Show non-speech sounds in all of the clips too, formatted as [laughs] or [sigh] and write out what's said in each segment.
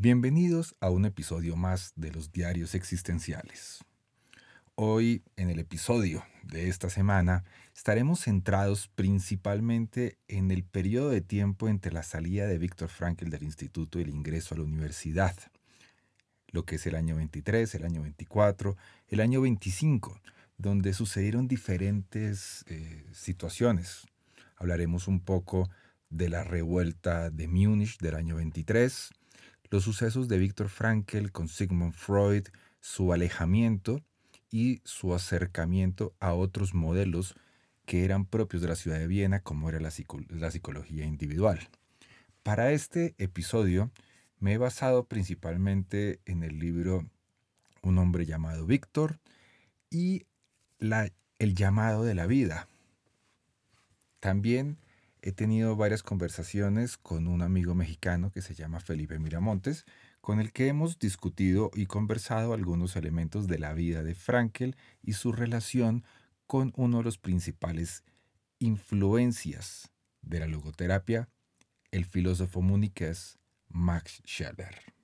Bienvenidos a un episodio más de los diarios existenciales. Hoy, en el episodio de esta semana, estaremos centrados principalmente en el periodo de tiempo entre la salida de Víctor Frankl del instituto y el ingreso a la universidad, lo que es el año 23, el año 24, el año 25, donde sucedieron diferentes eh, situaciones. Hablaremos un poco de la revuelta de Múnich del año 23, los sucesos de Víctor Frankl con Sigmund Freud, su alejamiento y su acercamiento a otros modelos que eran propios de la ciudad de Viena, como era la, psicología individual. Para este episodio me he basado principalmente en el libro Un hombre llamado Víctor y el llamado de la vida. También he tenido varias conversaciones con un amigo mexicano que se llama Felipe Miramontes, con el que hemos discutido y conversado algunos elementos de la vida de Frankel y su relación con uno de los principales influencias de la logoterapia, el filósofo muniqués Max Scheller.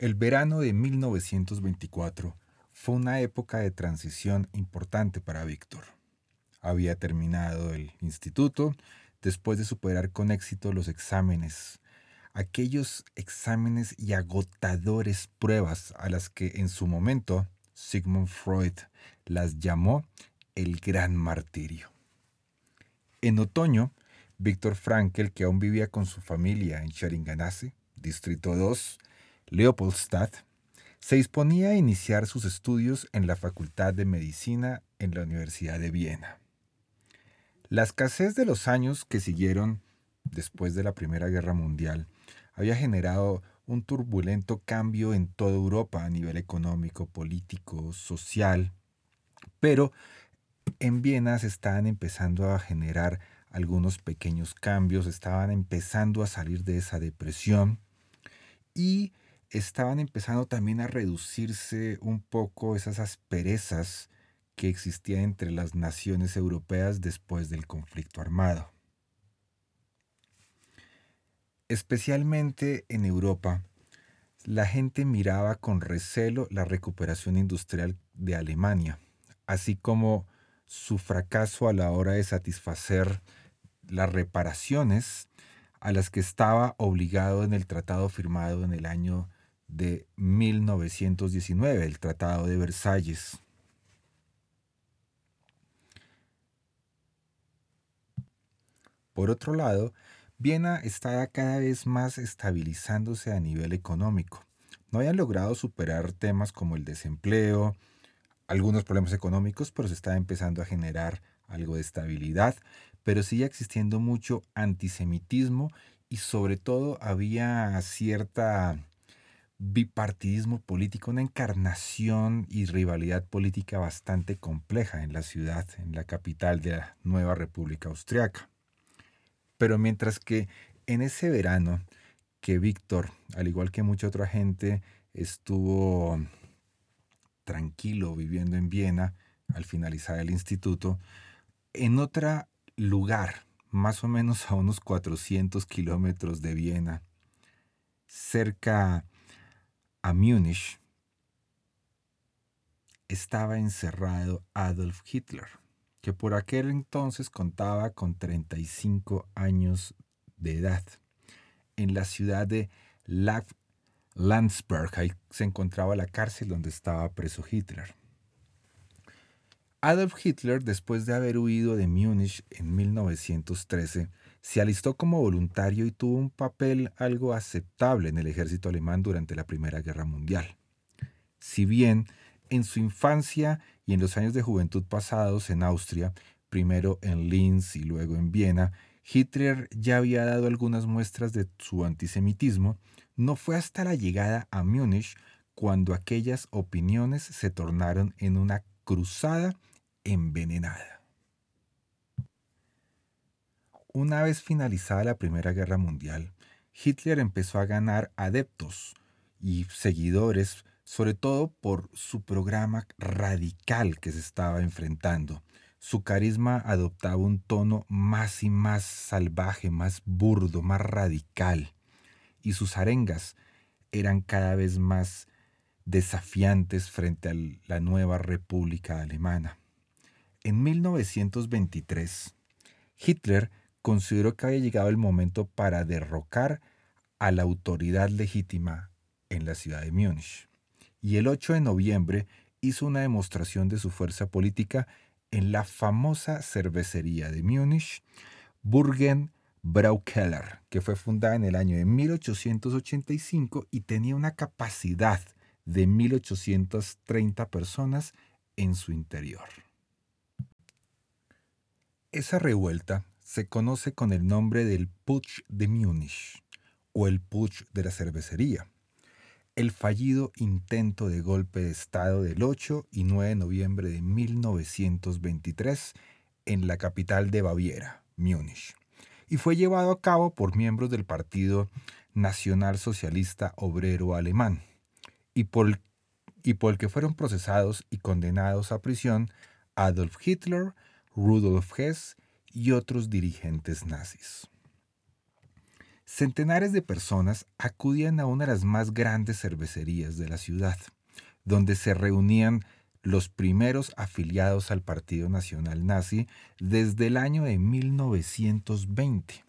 El verano de 1924 fue una época de transición importante para Víctor. Había terminado el instituto después de superar con éxito los exámenes, aquellos exámenes y agotadores pruebas a las que en su momento Sigmund Freud las llamó el gran martirio. En otoño, Víctor Frankl, que aún vivía con su familia en Scheringanase, Distrito 2, Leopoldstadt, se disponía a iniciar sus estudios en la Facultad de Medicina en la Universidad de Viena. La escasez de los años que siguieron después de la Primera Guerra Mundial había generado un turbulento cambio en toda Europa a nivel económico, político, social, pero en Viena se estaban empezando a generar algunos pequeños cambios, estaban empezando a salir de esa depresión y estaban empezando también a reducirse un poco esas asperezas que existían entre las naciones europeas después del conflicto armado. Especialmente en Europa, la gente miraba con recelo la recuperación industrial de Alemania, así como su fracaso a la hora de satisfacer las reparaciones a las que estaba obligado en el tratado firmado en el año de 1919, el Tratado de Versalles. Por otro lado, Viena estaba cada vez más estabilizándose a nivel económico. No habían logrado superar temas como el desempleo, algunos problemas económicos, pero se estaba empezando a generar algo de estabilidad, pero sigue existiendo mucho antisemitismo y sobre todo había cierta bipartidismo político, una encarnación y rivalidad política bastante compleja en la ciudad, en la capital de la nueva República Austriaca. Pero mientras que en ese verano que Víctor, al igual que mucha otra gente, estuvo tranquilo viviendo en Viena al finalizar el instituto, en otro lugar, más o menos a unos 400 kilómetros de Viena, cerca a Múnich, estaba encerrado Adolf Hitler, que por aquel entonces contaba con 35 años de edad. En la ciudad de Landsberg, ahí se encontraba la cárcel donde estaba preso Hitler. Adolf Hitler, después de haber huido de Múnich en 1913, se alistó como voluntario y tuvo un papel algo aceptable en el ejército alemán durante la Primera Guerra Mundial. Si bien en su infancia y en los años de juventud pasados en Austria, primero en Linz y luego en Viena, Hitler ya había dado algunas muestras de su antisemitismo, no fue hasta la llegada a Múnich cuando aquellas opiniones se tornaron en una cruzada envenenada. Una vez finalizada la Primera Guerra Mundial, Hitler empezó a ganar adeptos y seguidores, sobre todo por su programa radical que se estaba enfrentando. Su carisma adoptaba un tono más y más salvaje, más burdo, más radical, y sus arengas eran cada vez más desafiantes frente a la nueva República Alemana. En 1923, Hitler consideró que había llegado el momento para derrocar a la autoridad legítima en la ciudad de Múnich. Y el 8 de noviembre hizo una demostración de su fuerza política en la famosa cervecería de Múnich, Burgen Braukeller, que fue fundada en el año de 1885 y tenía una capacidad de 1830 personas en su interior. Esa revuelta se conoce con el nombre del Putsch de Múnich o el Putsch de la cervecería, el fallido intento de golpe de Estado del 8 y 9 de noviembre de 1923 en la capital de Baviera, Múnich, y fue llevado a cabo por miembros del Partido Nacional Socialista Obrero Alemán, y por, y por el que fueron procesados y condenados a prisión Adolf Hitler, Rudolf Hess y otros dirigentes nazis. Centenares de personas acudían a una de las más grandes cervecerías de la ciudad, donde se reunían los primeros afiliados al Partido Nacional Nazi desde el año de 1920,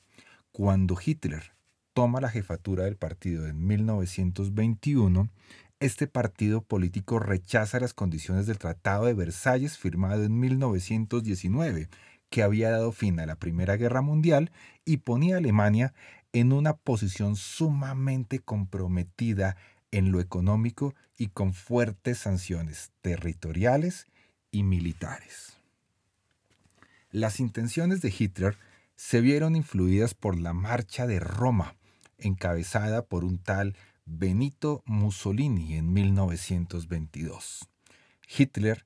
cuando Hitler toma la jefatura del partido en 1921, este partido político rechaza las condiciones del Tratado de Versalles firmado en 1919 que había dado fin a la Primera Guerra Mundial y ponía a Alemania en una posición sumamente comprometida en lo económico y con fuertes sanciones territoriales y militares. Las intenciones de Hitler se vieron influidas por la Marcha de Roma, encabezada por un tal Benito Mussolini en 1922. Hitler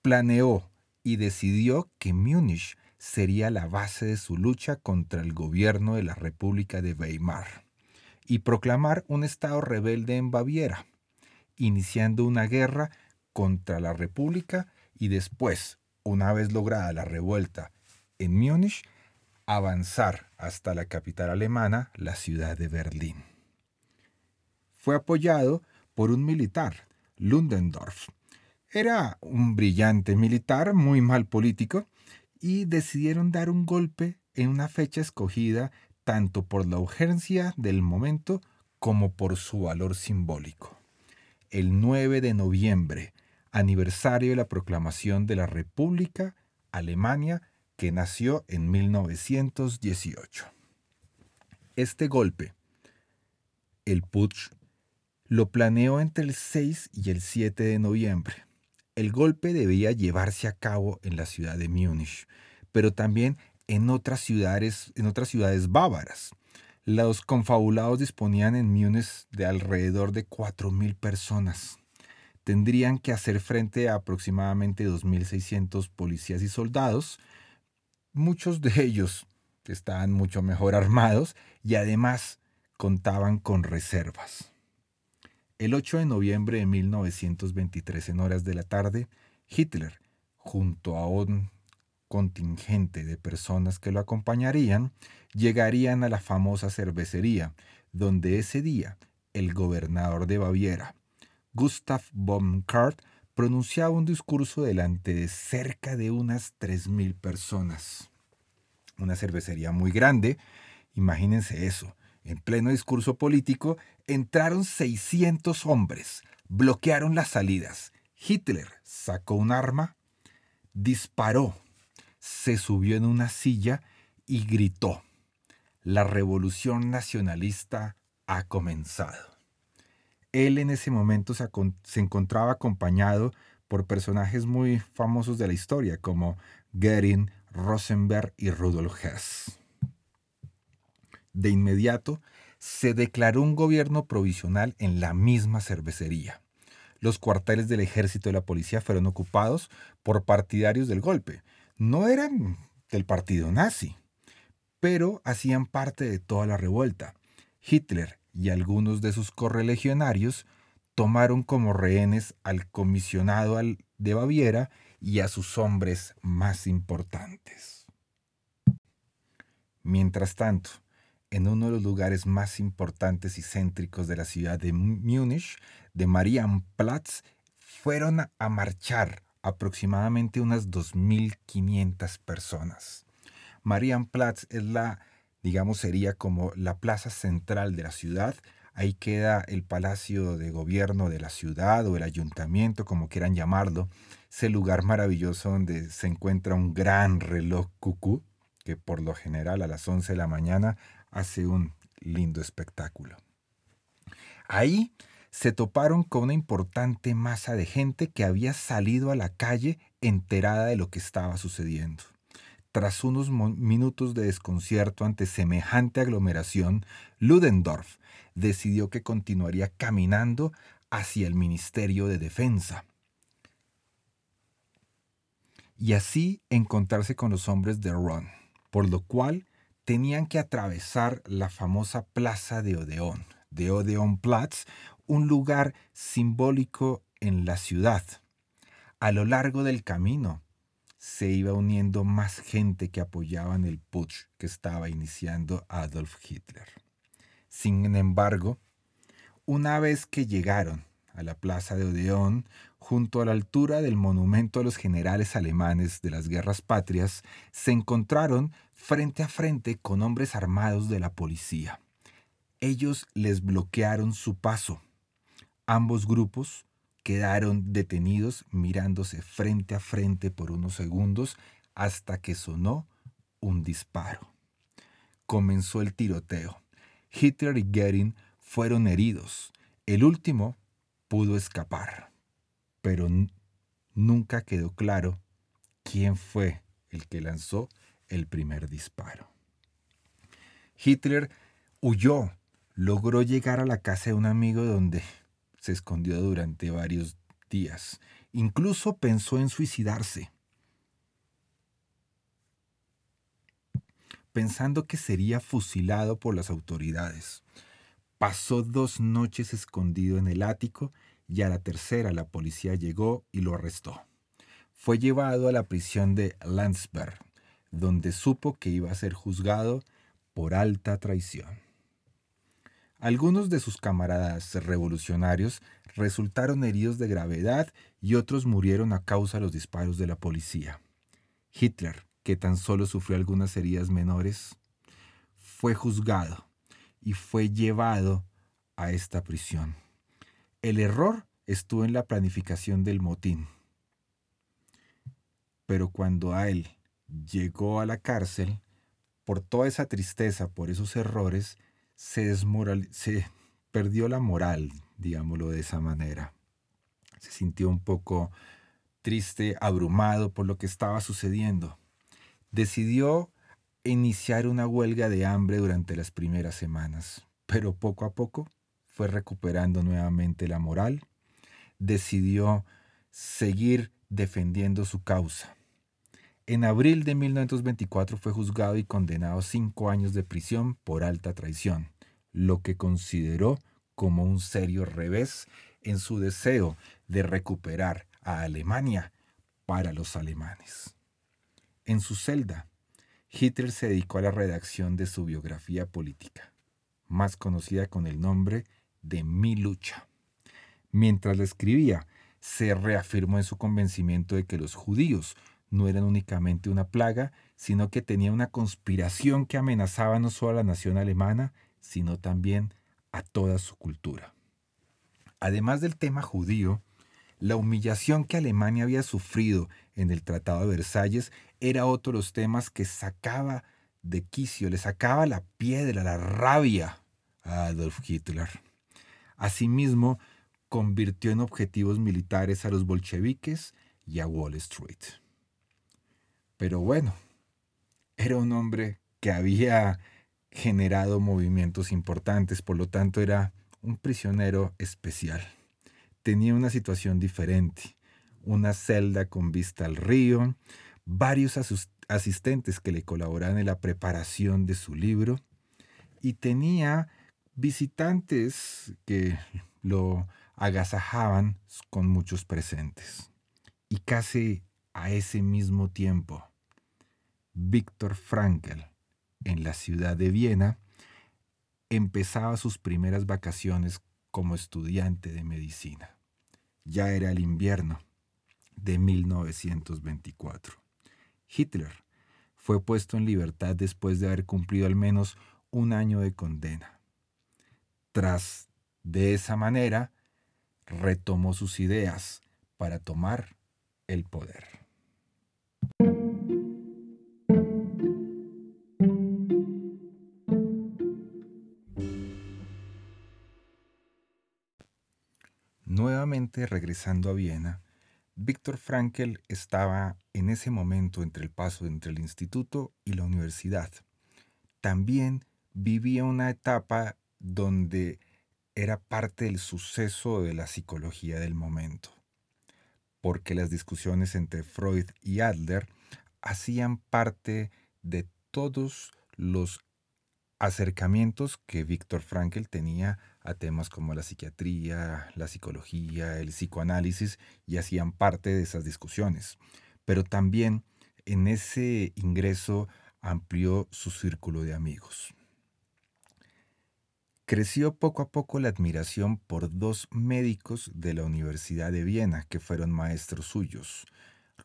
planeó y decidió que Múnich sería la base de su lucha contra el gobierno de la República de Weimar y proclamar un estado rebelde en Baviera, iniciando una guerra contra la República y después, una vez lograda la revuelta en Múnich, avanzar hasta la capital alemana, la ciudad de Berlín. Fue apoyado por un militar, Ludendorff, era un brillante militar, muy mal político, y decidieron dar un golpe en una fecha escogida tanto por la urgencia del momento como por su valor simbólico. El 9 de noviembre, aniversario de la proclamación de la República Alemania que nació en 1918. Este golpe, el Putsch, lo planeó entre el 6 y el 7 de noviembre el golpe debía llevarse a cabo en la ciudad de Múnich, pero también en otras ciudades, en otras ciudades bávaras. Los confabulados disponían en Múnich de alrededor de 4.000 personas. Tendrían que hacer frente a aproximadamente 2.600 policías y soldados, muchos de ellos estaban mucho mejor [laughs] armados y además contaban con reservas. El 8 de noviembre de 1923 en horas de la tarde, Hitler, junto a un contingente de personas que lo acompañarían, llegarían a la famosa cervecería, donde ese día el gobernador de Baviera, Gustav von Kahr, pronunciaba un discurso delante de cerca de unas 3.000 personas. Una cervecería muy grande, imagínense eso, en pleno discurso político, entraron 600 hombres, bloquearon las salidas. Hitler sacó un arma, disparó, se subió en una silla y gritó, la revolución nacionalista ha comenzado. Él en ese momento se, encontraba acompañado por personajes muy famosos de la historia como Goering, Rosenberg y Rudolf Hess. De inmediato, se declaró un gobierno provisional en la misma cervecería. Los cuarteles del ejército y la policía fueron ocupados por partidarios del golpe. No eran del partido nazi, pero hacían parte de toda la revuelta. Hitler y algunos de sus correligionarios tomaron como rehenes al comisionado de Baviera y a sus hombres más importantes. Mientras tanto, en uno de los lugares más importantes y céntricos de la ciudad de Múnich, de Marienplatz, fueron a marchar aproximadamente unas 2.500 personas. Marienplatz es la, digamos, sería como la plaza central de la ciudad. Ahí queda el palacio de gobierno de la ciudad o el ayuntamiento, como quieran llamarlo. Ese lugar maravilloso donde se encuentra un gran reloj cucú, que por lo general a las 11 de la mañana hace un lindo espectáculo. Ahí se toparon con una importante masa de gente que había salido a la calle enterada de lo que estaba sucediendo. Tras unos minutos de desconcierto ante semejante aglomeración, Ludendorff decidió que continuaría caminando hacia el Ministerio de Defensa. Y así encontrarse con los hombres de Ron, por lo cual tenían que atravesar la famosa Plaza de Odeón, de Odeonplatz, un lugar simbólico en la ciudad. A lo largo del camino se iba uniendo más gente que apoyaban el putsch que estaba iniciando Adolf Hitler. Sin embargo, una vez que llegaron a la plaza de Odeón, junto a la altura del monumento a los generales alemanes de las guerras patrias, se encontraron frente a frente con hombres armados de la policía. Ellos les bloquearon su paso Ambos grupos quedaron detenidos mirándose frente a frente por unos segundos hasta que sonó un disparo. Comenzó el tiroteo. Hitler y Goering fueron heridos. El último pudo escapar, pero nunca quedó claro quién fue el que lanzó el primer disparo. Hitler huyó, logró llegar a la casa de un amigo donde se escondió durante varios días. Incluso pensó en suicidarse, pensando que sería fusilado por las autoridades. Pasó dos noches escondido en el ático y a la tercera la policía llegó y lo arrestó. Fue llevado a la prisión de Landsberg, donde supo que iba a ser juzgado por alta traición. Algunos de sus camaradas revolucionarios resultaron heridos de gravedad y otros murieron a causa de los disparos de la policía. Hitler, que tan solo sufrió algunas heridas menores, fue juzgado y fue llevado a esta prisión. El error estuvo en la planificación del motín. Pero cuando a él llegó a la cárcel, por toda esa tristeza, por esos errores, se, se perdió la moral, digámoslo de esa manera. Se sintió un poco triste, abrumado por lo que estaba sucediendo. Decidió iniciar una huelga de hambre durante las primeras semanas, pero poco a poco fue recuperando nuevamente la moral. Decidió seguir defendiendo su causa. En abril de 1924 fue juzgado y condenado a cinco años de prisión por alta traición, lo que consideró como un serio revés en su deseo de recuperar a Alemania para los alemanes. En su celda, Hitler se dedicó a la redacción de su biografía política, más conocida con el nombre de Mi lucha. Mientras la escribía, se reafirmó en su convencimiento de que los judíos no eran únicamente una plaga, sino que tenía una conspiración que amenazaba no solo a la nación alemana, sino también a toda su cultura. Además del tema judío, la humillación que Alemania había sufrido en el Tratado de Versalles era otro de los temas que sacaba de quicio, le sacaba la piedra, la rabia a Adolf Hitler. Asimismo, convirtió en objetivos militares a los bolcheviques y a Wall Street. Pero bueno, era un hombre que había generado movimientos importantes, por lo tanto era un prisionero especial. Tenía una situación diferente, una celda con vista al río, varios asistentes que le colaboraban en la preparación de su libro y tenía visitantes que lo agasajaban con muchos presentes. Y casi a ese mismo tiempo, Víctor Frankl, en la ciudad de Viena, empezaba sus primeras vacaciones como estudiante de medicina. Ya era el invierno de 1924. Hitler fue puesto en libertad después de haber cumplido al menos un año de condena. Tras, de esa manera, retomó sus ideas para tomar el poder. Nuevamente regresando a Viena, Víctor Frankl estaba en ese momento entre el paso entre el instituto y la universidad. También vivía una etapa donde era parte del suceso de la psicología del momento, porque las discusiones entre Freud y Adler hacían parte de todos los acercamientos que Víctor Frankl tenía a temas como la psiquiatría, la psicología, el psicoanálisis y hacían parte de esas discusiones. Pero también en ese ingreso amplió su círculo de amigos. Creció poco a poco la admiración por dos médicos de la Universidad de Viena que fueron maestros suyos,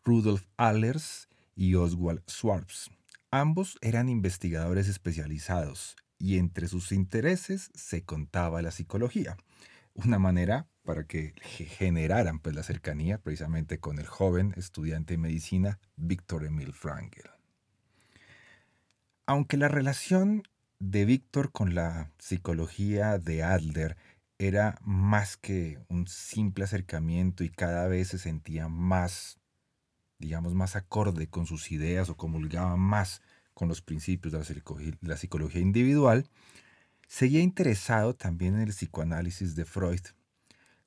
Rudolf Allers y Oswald Schwartz. Ambos eran investigadores especializados y entre sus intereses se contaba la psicología, una manera para que generaran pues, la cercanía precisamente con el joven estudiante de medicina Víctor Emil Frankl. Aunque la relación de Víctor con la psicología de Adler era más que un simple acercamiento y cada vez se sentía más, digamos, más acorde con sus ideas o comulgaba más con los principios de la psicología, individual, seguía interesado también en el psicoanálisis de Freud.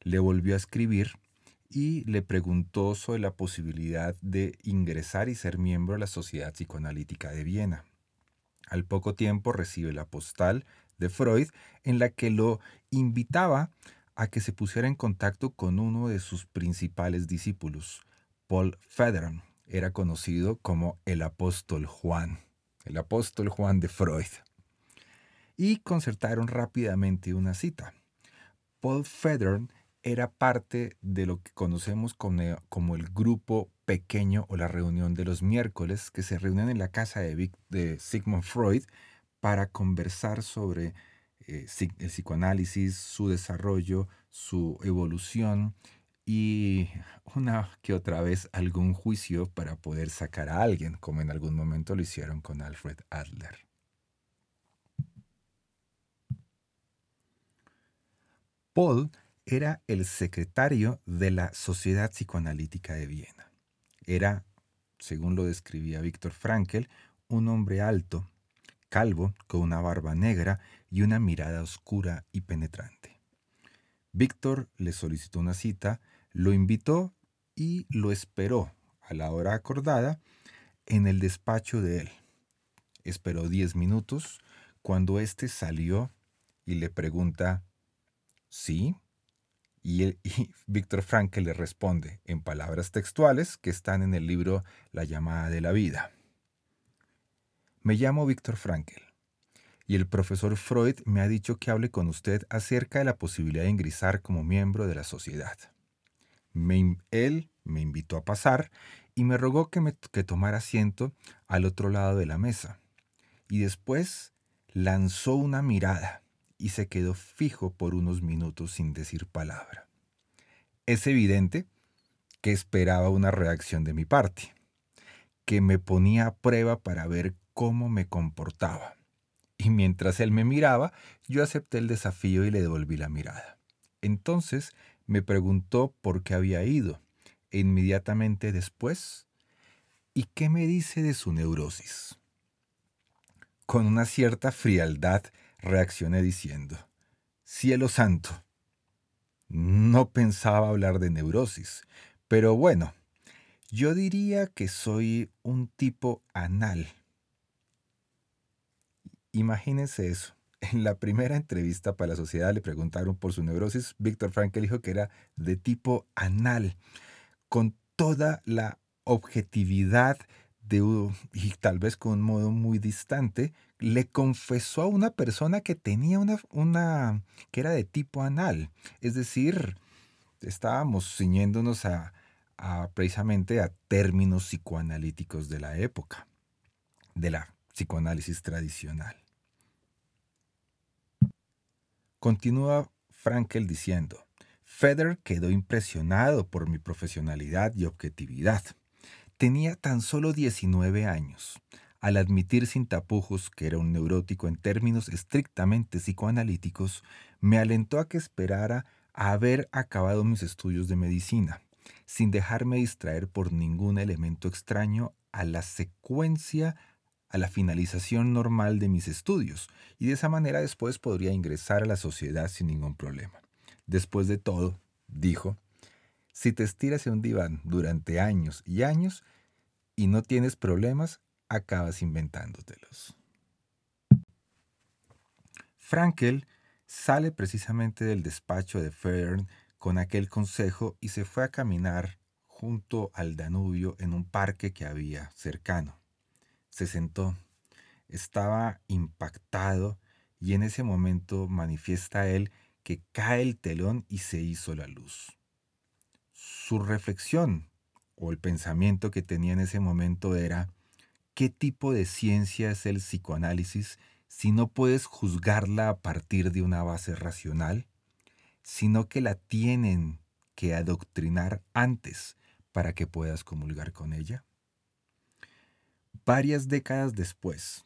Le volvió a escribir y le preguntó sobre la posibilidad de ingresar y ser miembro de la Sociedad Psicoanalítica de Viena. Al poco tiempo recibe la postal de Freud en la que lo invitaba a que se pusiera en contacto con uno de sus principales discípulos, Paul Federer. Era conocido como el apóstol Juan el apóstol Juan de Freud, y concertaron rápidamente una cita. Paul Federn era parte de lo que conocemos como el grupo pequeño o la reunión de los miércoles que se reúnen en la casa de, Sigmund Freud para conversar sobre eh, el psicoanálisis, su desarrollo, su evolución y una que otra vez algún juicio para poder sacar a alguien, como en algún momento lo hicieron con Alfred Adler. Paul era el secretario de la Sociedad Psicoanalítica de Viena. Era, según lo describía Víctor Frankl, un hombre alto, calvo, con una barba negra y una mirada oscura y penetrante. Víctor le solicitó una cita lo invitó y lo esperó a la hora acordada en el despacho de él. Esperó diez minutos cuando éste salió y le pregunta, ¿sí? Y, [laughs] Víctor Frankl le responde en palabras textuales que están en el libro La llamada de la vida. Me llamo Víctor Frankl y el profesor Freud me ha dicho que hable con usted acerca de la posibilidad de ingresar como miembro de la sociedad él me invitó a pasar y me rogó que, que tomara asiento al otro lado de la mesa. Y después lanzó una mirada y se quedó fijo por unos minutos sin decir palabra. Es evidente que esperaba una reacción de mi parte. que me ponía a prueba para ver cómo me comportaba. Y mientras él me miraba, yo acepté el desafío y le devolví la mirada. Entonces me preguntó por qué había ido. E inmediatamente después, ¿y qué me dice de su neurosis? Con una cierta frialdad reaccioné diciendo, Cielo santo, no pensaba hablar de neurosis, pero bueno, yo diría que soy un tipo anal. Imagínense eso. En la primera entrevista para la sociedad le preguntaron por su neurosis. Víctor Frankl dijo que era de tipo anal, con toda la objetividad y tal vez con un modo muy distante, le confesó a una persona que tenía una, una que era de tipo anal. Es decir, estábamos ciñéndonos a, a precisamente a términos psicoanalíticos de la época, de la psicoanálisis tradicional. Continúa Frankel diciendo, Feder quedó impresionado por mi profesionalidad y objetividad. Tenía tan solo 19 años. Al admitir sin tapujos que era un neurótico en términos estrictamente psicoanalíticos, me alentó a que esperara a haber acabado mis estudios de medicina, sin dejarme distraer por ningún elemento extraño a la secuencia a la finalización normal de mis estudios y de esa manera después podría ingresar a la sociedad sin ningún problema. Después de todo, dijo, si te estiras en un diván durante años y años y no tienes problemas, acabas inventándotelos. Frankel sale precisamente del despacho de Fern con aquel consejo y se fue a caminar junto al Danubio en un parque que había cercano se sentó. Estaba impactado y en ese momento manifiesta él que cae el telón y se hizo la luz. Su reflexión o el pensamiento que tenía en ese momento era, ¿qué tipo de ciencia es el psicoanálisis si no puedes juzgarla a partir de una base racional, sino que la tienen que adoctrinar antes para que puedas comulgar con ella? Varias décadas después,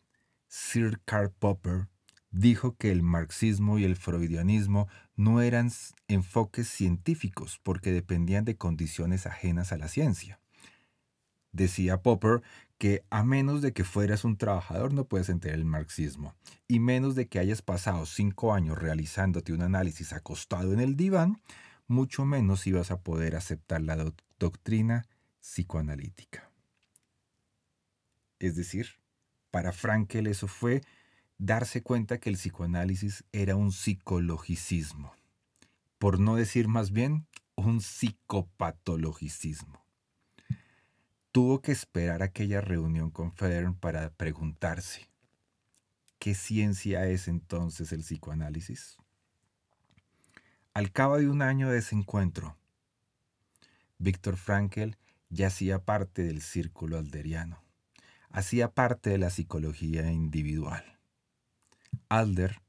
Sir Karl Popper dijo que el marxismo y el freudianismo no eran enfoques científicos porque dependían de condiciones ajenas a la ciencia. Decía Popper que a menos de que fueras un trabajador no puedes entender el marxismo, y menos de que hayas pasado cinco años realizándote un análisis acostado en el diván, mucho menos ibas a poder aceptar la doctrina psicoanalítica. Es decir, para Frankel eso fue darse cuenta que el psicoanálisis era un psicologicismo, por no decir más bien un psicopatologicismo. Tuvo que esperar aquella reunión con Federn para preguntarse, ¿qué ciencia es entonces el psicoanálisis? Al cabo de un año de ese encuentro, Víctor Frankel ya hacía parte del círculo alderiano hacía parte de la psicología individual. Alder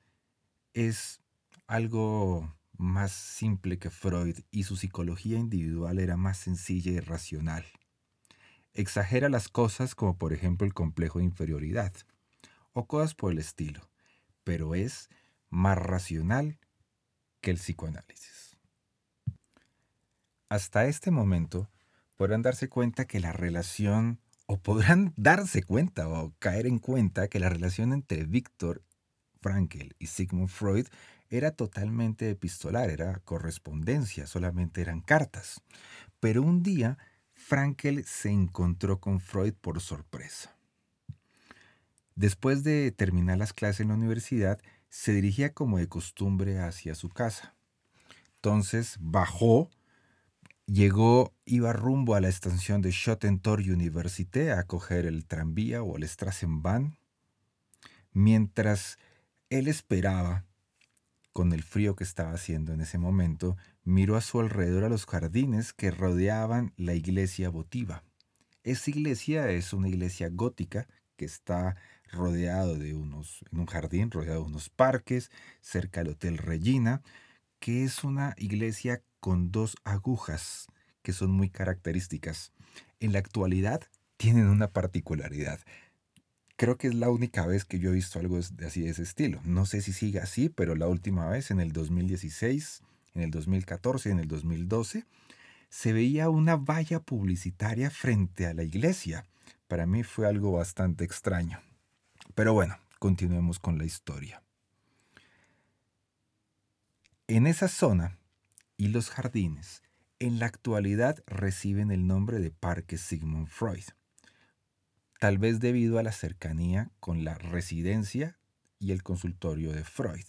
es algo más simple que Freud y su psicología individual era más sencilla y racional. Exagera las cosas como por ejemplo el complejo de inferioridad o cosas por el estilo, pero es más racional que el psicoanálisis. Hasta este momento podrán darse cuenta que la relación o podrán darse cuenta o caer en cuenta que la relación entre Víctor Frankl y Sigmund Freud era totalmente epistolar, era correspondencia, solamente eran cartas. Pero un día Frankl se encontró con Freud por sorpresa. Después de terminar las clases en la universidad, se dirigía como de costumbre hacia su casa. Entonces bajó Llegó, iba rumbo a la estación de Schottentor Université a coger el tranvía o el Strassenbahn. Mientras él esperaba, con el frío que estaba haciendo en ese momento, miró a su alrededor a los jardines que rodeaban la iglesia votiva. Esa iglesia es una iglesia gótica que está rodeado de unos, en un jardín, rodeado de unos parques, cerca del Hotel Regina, que es una iglesia con dos agujas que son muy características. En la actualidad tienen una particularidad. Creo que es la única vez que yo he visto algo así de ese estilo. No sé si sigue así, pero la última vez, en el 2016, en el 2014, en el 2012, se veía una valla publicitaria frente a la iglesia. Para mí fue algo bastante extraño. Pero bueno, continuemos con la historia. En esa zona y los jardines, en la actualidad reciben el nombre de Parque Sigmund Freud, tal vez debido a la cercanía con la residencia y el consultorio de Freud.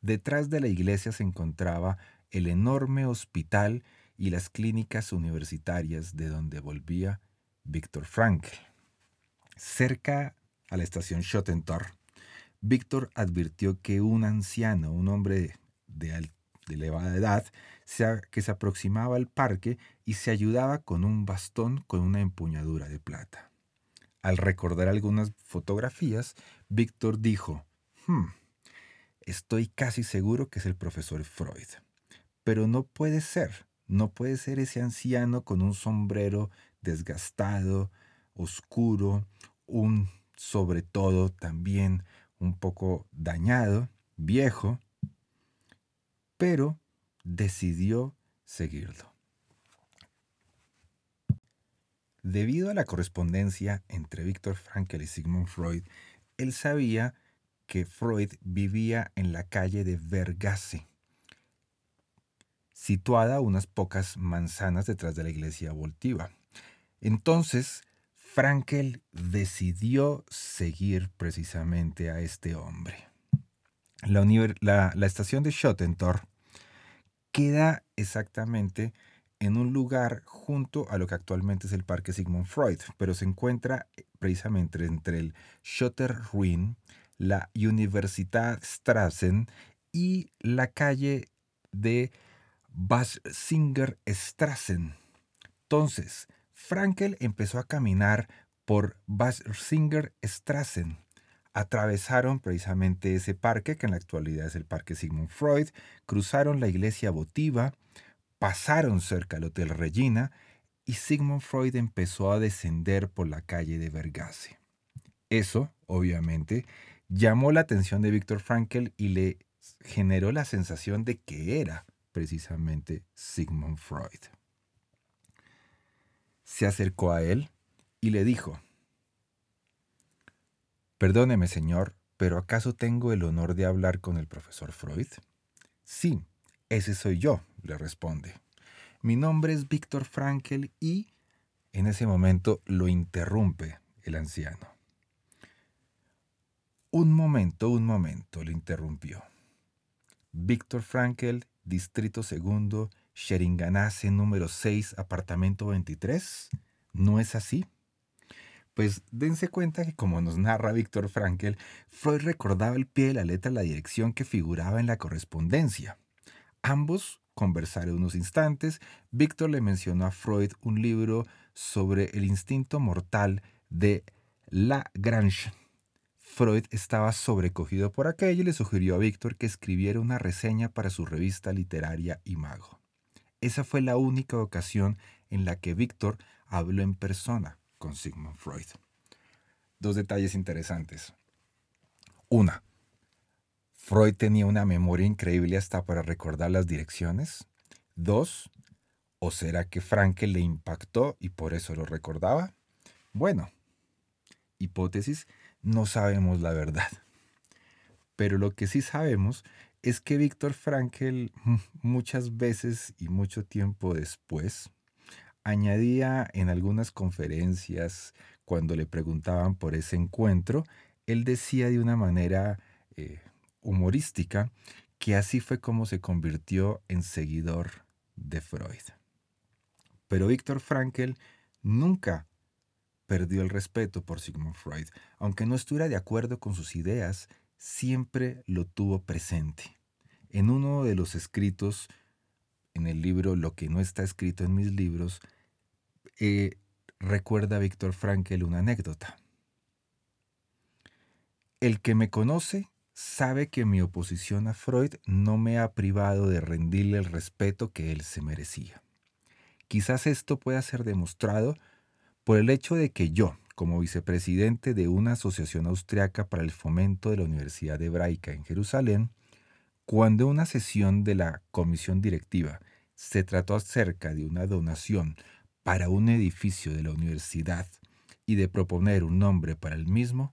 Detrás de la iglesia se encontraba el enorme hospital y las clínicas universitarias de donde volvía Víctor Frankl. Cerca a la estación Schottentor, Víctor advirtió que un anciano, un hombre de, elevada edad, que se aproximaba al parque y se ayudaba con un bastón con una empuñadura de plata. Al recordar algunas fotografías, Víctor dijo, hmm, estoy casi seguro que es el profesor Freud. Pero no puede ser, no puede ser ese anciano con un sombrero desgastado, oscuro, un sobre todo también un poco dañado, viejo, pero decidió seguirlo. Debido a la correspondencia entre Víctor Frankl y Sigmund Freud, él sabía que Freud vivía en la calle de Vergasse, situada a unas pocas manzanas detrás de la iglesia voltiva. Entonces, Frankel decidió seguir precisamente a este hombre. La, la estación de Schottentor queda exactamente en un lugar junto a lo que actualmente es el Parque Sigmund Freud, pero se encuentra eh, precisamente entre el Schotterruin, la Universität Strassen y la calle de Basinger Strassen. Entonces, Frankel empezó a caminar por Basinger Strassen atravesaron precisamente ese parque, que en la actualidad es el Parque Sigmund Freud, cruzaron la iglesia votiva, pasaron cerca del Hotel Regina y Sigmund Freud empezó a descender por la calle de Vergase. Eso, obviamente, llamó la atención de Víctor Frankl y le generó la sensación de que era precisamente Sigmund Freud. Se acercó a él y le dijo, Perdóneme, señor, pero ¿acaso tengo el honor de hablar con el profesor Freud? Sí, ese soy yo, le responde. Mi nombre es Víctor Frankel y en ese momento lo interrumpe el anciano. Un momento, un momento, le interrumpió. Víctor Frankel, Distrito Segundo, Sheringanase número 6, apartamento 23. ¿No es así? Pues dense cuenta que como nos narra Víctor Frankel, Freud recordaba el pie de la letra la dirección que figuraba en la correspondencia. Ambos conversaron unos instantes. Víctor le mencionó a Freud un libro sobre el instinto mortal de Lagrange. Freud estaba sobrecogido por aquello y le sugirió a Víctor que escribiera una reseña para su revista literaria Imago. Esa fue la única ocasión en la que Víctor habló en persona con Sigmund Freud. Dos detalles interesantes. Una, Freud tenía una memoria increíble hasta para recordar las direcciones. Dos, ¿o será que Frankel le impactó y por eso lo recordaba? Bueno, hipótesis, no sabemos la verdad. Pero lo que sí sabemos es que Víctor Frankel muchas veces y mucho tiempo después añadía en algunas conferencias, cuando le preguntaban por ese encuentro, él decía de una manera eh, humorística que así fue como se convirtió en seguidor de Freud. Pero Víctor Frankl nunca perdió el respeto por Sigmund Freud. Aunque no estuviera de acuerdo con sus ideas, siempre lo tuvo presente. En uno de los escritos en el libro Lo que no está escrito en mis libros, eh, recuerda Víctor Frankel una anécdota. El que me conoce sabe que mi oposición a Freud no me ha privado de rendirle el respeto que él se merecía. Quizás esto pueda ser demostrado por el hecho de que yo, como vicepresidente de una asociación austriaca para el fomento de la Universidad Hebraica en Jerusalén, cuando una sesión de la comisión directiva se trató acerca de una donación para un edificio de la universidad y de proponer un nombre para el mismo,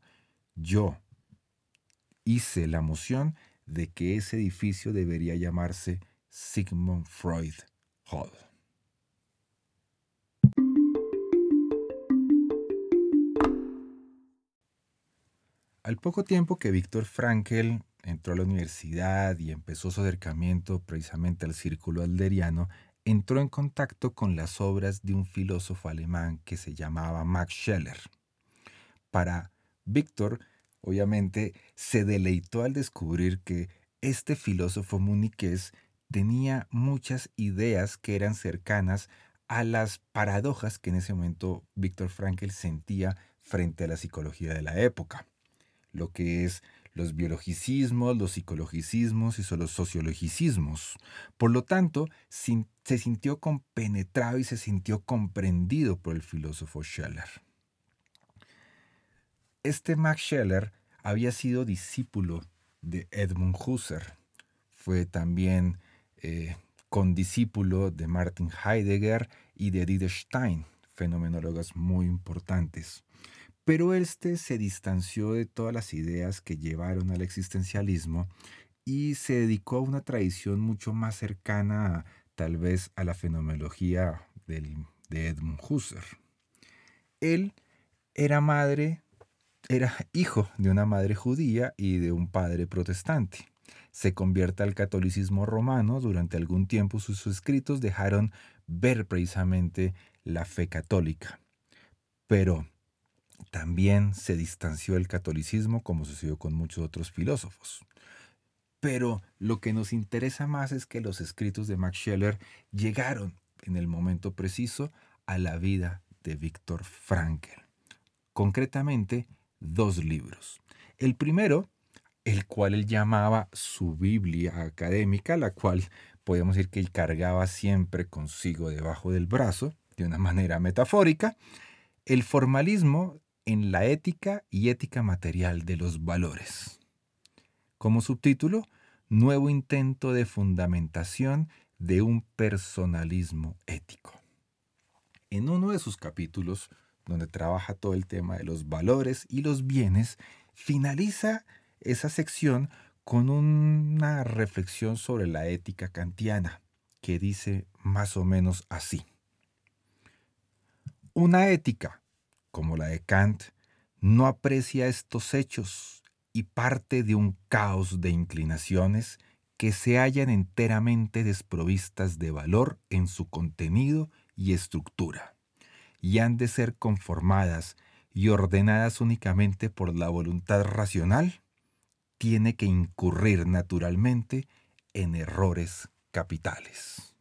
yo hice la moción de que ese edificio debería llamarse Sigmund Freud Hall. Al poco tiempo que Víctor Frankel entró a la universidad y empezó su acercamiento precisamente al círculo alderiano, entró en contacto con las obras de un filósofo alemán que se llamaba Max Scheller. Para Víctor, obviamente, se deleitó al descubrir que este filósofo muniqués tenía muchas ideas que eran cercanas a las paradojas que en ese momento Víctor Frankl sentía frente a la psicología de la época, lo que es los biologicismos, los psicologicismos y los sociologicismos. Por lo tanto, se sintió compenetrado y se sintió comprendido por el filósofo Scheller. Este Max Scheller había sido discípulo de Edmund Husserl. Fue también eh, condiscípulo de Martin Heidegger y de Edith Stein, fenomenólogos muy importantes. Pero este se distanció de todas las ideas que llevaron al existencialismo y se dedicó a una tradición mucho más cercana tal vez a la fenomenología de Edmund Husserl. Él era madre, era hijo de una madre judía y de un padre protestante. Se convierte al catolicismo romano. Durante algún tiempo sus escritos dejaron ver precisamente la fe católica. Pero también se distanció del catolicismo como sucedió con muchos otros filósofos. Pero lo que nos interesa más es que los escritos de Max Scheller llegaron en el momento preciso a la vida de Víctor Frankl. Concretamente, dos libros. El primero, el cual él llamaba su Biblia académica, la cual podemos decir que él cargaba siempre consigo debajo del brazo, de una [laughs] manera metafórica, el formalismo en la ética y ética material de los valores. Como subtítulo, Nuevo intento de fundamentación de un personalismo ético. En uno de sus capítulos, donde trabaja todo el tema de los valores y los bienes, finaliza esa sección con una reflexión sobre la ética kantiana, que dice más o menos así. Una ética como la de Kant, no aprecia estos hechos y parte de un caos de inclinaciones que se hallan enteramente desprovistas de valor en su contenido y estructura, y han de ser conformadas y ordenadas únicamente por la voluntad racional, tiene que incurrir naturalmente en errores capitales.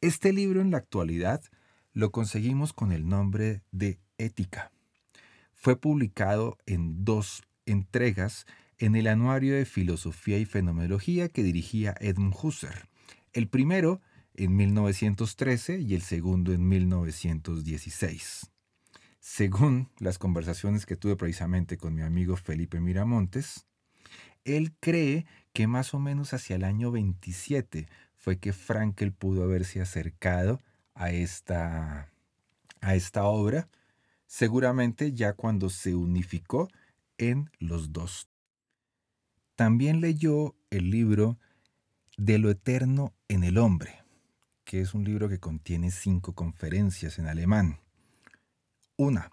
Este libro en la actualidad lo conseguimos con el nombre de Ética. Fue publicado en dos entregas en el Anuario de Filosofía y Fenomenología que dirigía Edmund Husserl. El primero en 1913 y el segundo en 1916. Según las conversaciones que tuve precisamente con mi amigo Felipe Miramontes, él cree que más o menos hacia el año 27 fue que Frankel pudo haberse acercado a esta, a esta obra, seguramente ya cuando se unificó en los dos. También leyó el libro De lo eterno en el hombre, que es un libro que contiene cinco conferencias en alemán. Una,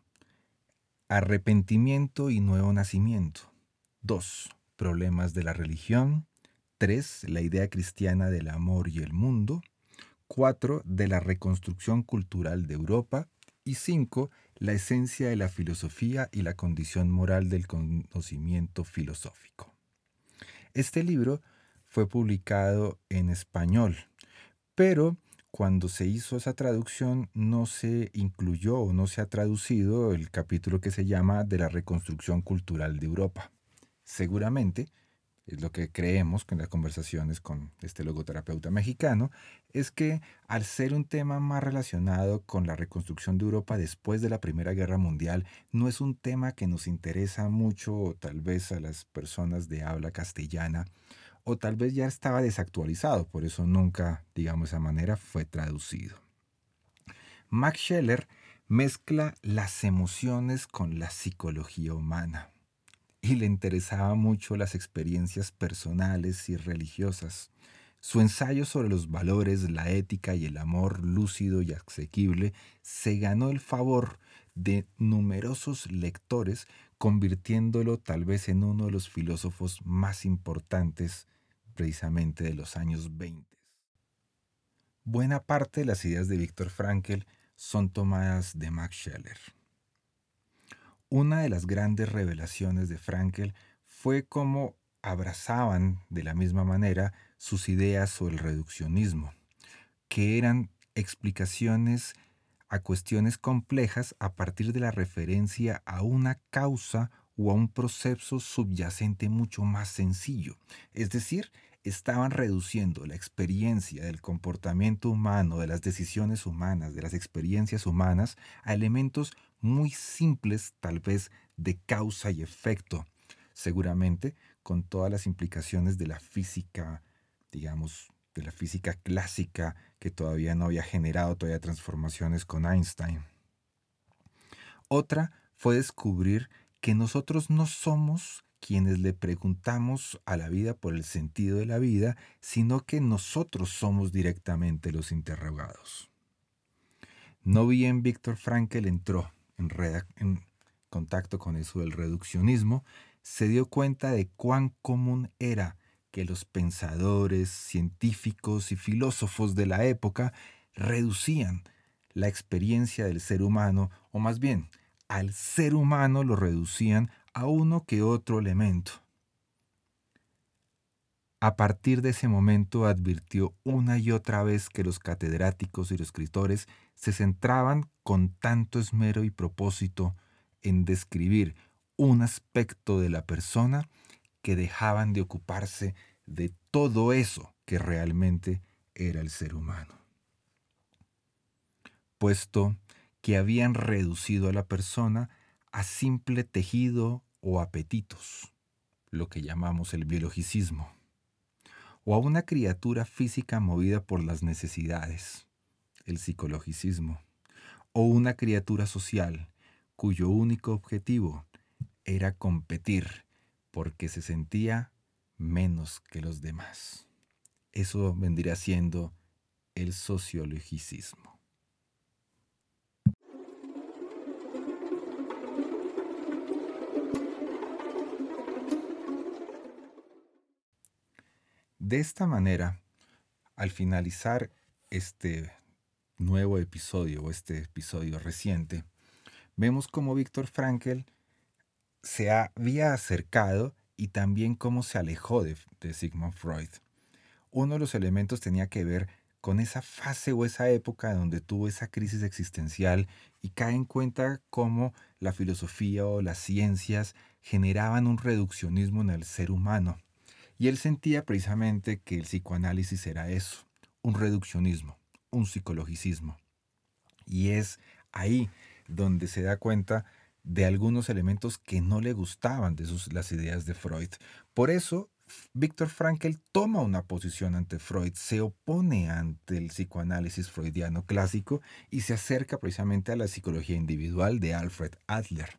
arrepentimiento y nuevo nacimiento. Dos, problemas de la religión. Tres, la idea cristiana del amor y el mundo. 4. De la reconstrucción cultural de Europa. Y 5. La esencia de la filosofía y la condición moral del conocimiento filosófico. Este libro fue publicado en español, pero cuando se hizo esa traducción no se incluyó o no se ha traducido el capítulo que se llama de la reconstrucción cultural de Europa. Seguramente es lo que creemos con las conversaciones con este logoterapeuta mexicano, es que al ser un tema más relacionado con la reconstrucción de Europa después de la Primera Guerra Mundial, no es un tema que nos interesa mucho tal vez a las personas de habla castellana, o tal vez ya estaba desactualizado, por eso nunca, digamos de esa manera, fue traducido. Max Scheller mezcla las emociones con la psicología humana y le interesaba mucho las experiencias personales y religiosas. Su ensayo sobre los valores, la ética y el amor lúcido y asequible se ganó el favor de numerosos lectores, convirtiéndolo tal vez en uno de los filósofos más importantes precisamente de los años 20. Buena parte de las ideas de Víctor Frankl son tomadas de Max Scheller. Una de las grandes revelaciones de Frankel fue cómo abrazaban de la misma manera sus ideas sobre el reduccionismo, que eran explicaciones a cuestiones complejas a partir de la referencia a una causa o a un proceso subyacente mucho más sencillo. Es decir, estaban reduciendo la experiencia del comportamiento humano, de las decisiones humanas, de las experiencias humanas, a elementos muy simples tal vez de causa y efecto, seguramente con todas las implicaciones de la física, digamos, de la física clásica que todavía no había generado todavía transformaciones con Einstein. Otra fue descubrir que nosotros no somos quienes le preguntamos a la vida por el sentido de la vida, sino que nosotros somos directamente los interrogados. No bien Víctor Frankl entró en, contacto con eso del reduccionismo, se dio cuenta de cuán común era que los pensadores, científicos y filósofos de la época reducían la experiencia del ser humano, o más bien, al ser humano lo reducían a uno que otro elemento. A partir de ese momento advirtió una y otra vez que los catedráticos y los escritores se centraban con tanto esmero y propósito en describir un aspecto de la persona que dejaban de ocuparse de todo eso que realmente era el ser humano. Puesto que habían reducido a la persona a simple tejido o apetitos, lo que llamamos el biologicismo o a una criatura física movida por las necesidades, el psicologicismo, o una criatura social cuyo único objetivo era competir porque se sentía menos que los demás. Eso vendría siendo el sociologicismo. De esta manera, al finalizar este nuevo episodio o este episodio reciente, vemos cómo Víctor Frankl se había acercado y también cómo se alejó de, de Sigmund Freud. Uno de los elementos tenía que ver con esa fase o esa época donde tuvo esa crisis existencial y cae en cuenta cómo la filosofía o las ciencias generaban un reduccionismo en el ser humano y él sentía precisamente que el psicoanálisis era eso, un reduccionismo, un psicologicismo. Y es ahí donde se da cuenta de algunos elementos que no le gustaban de las ideas de Freud. Por eso, Víctor Frankl toma una posición ante Freud, se opone ante el psicoanálisis freudiano clásico y se acerca precisamente a la psicología individual de Alfred Adler.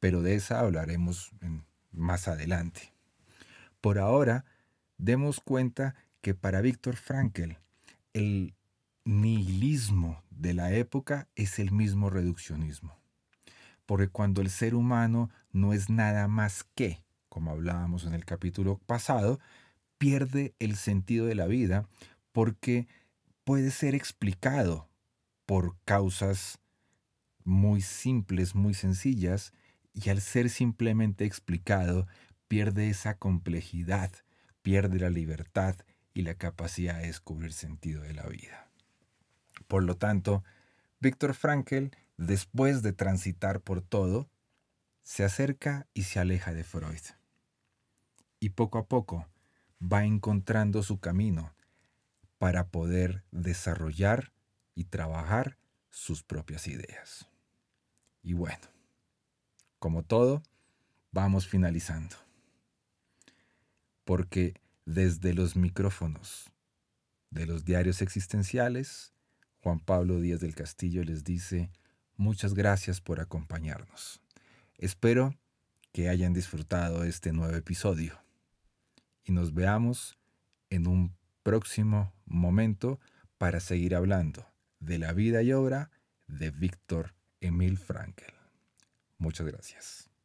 Pero de esa hablaremos más adelante. Por ahora, demos cuenta que para Víctor Frankl, el nihilismo de la época es el mismo reduccionismo. Porque cuando el ser humano no es nada más que, como hablábamos en el capítulo pasado, pierde el sentido de la vida porque puede ser explicado por causas muy simples, muy sencillas, y al ser simplemente explicado, pierde esa complejidad, pierde la libertad y la capacidad de descubrir sentido de la vida. Por lo tanto, Víctor Frankl, después de transitar por todo, se acerca y se aleja de Freud. y poco a poco va encontrando su camino para poder desarrollar y trabajar sus propias ideas. Y bueno, como todo, vamos finalizando. Porque desde los micrófonos de los diarios existenciales, Juan Pablo Díaz del Castillo les dice muchas gracias por acompañarnos. Espero que hayan disfrutado este nuevo episodio y nos veamos en un próximo momento para seguir hablando de la vida y obra de Víctor Emil Frankel. Muchas gracias.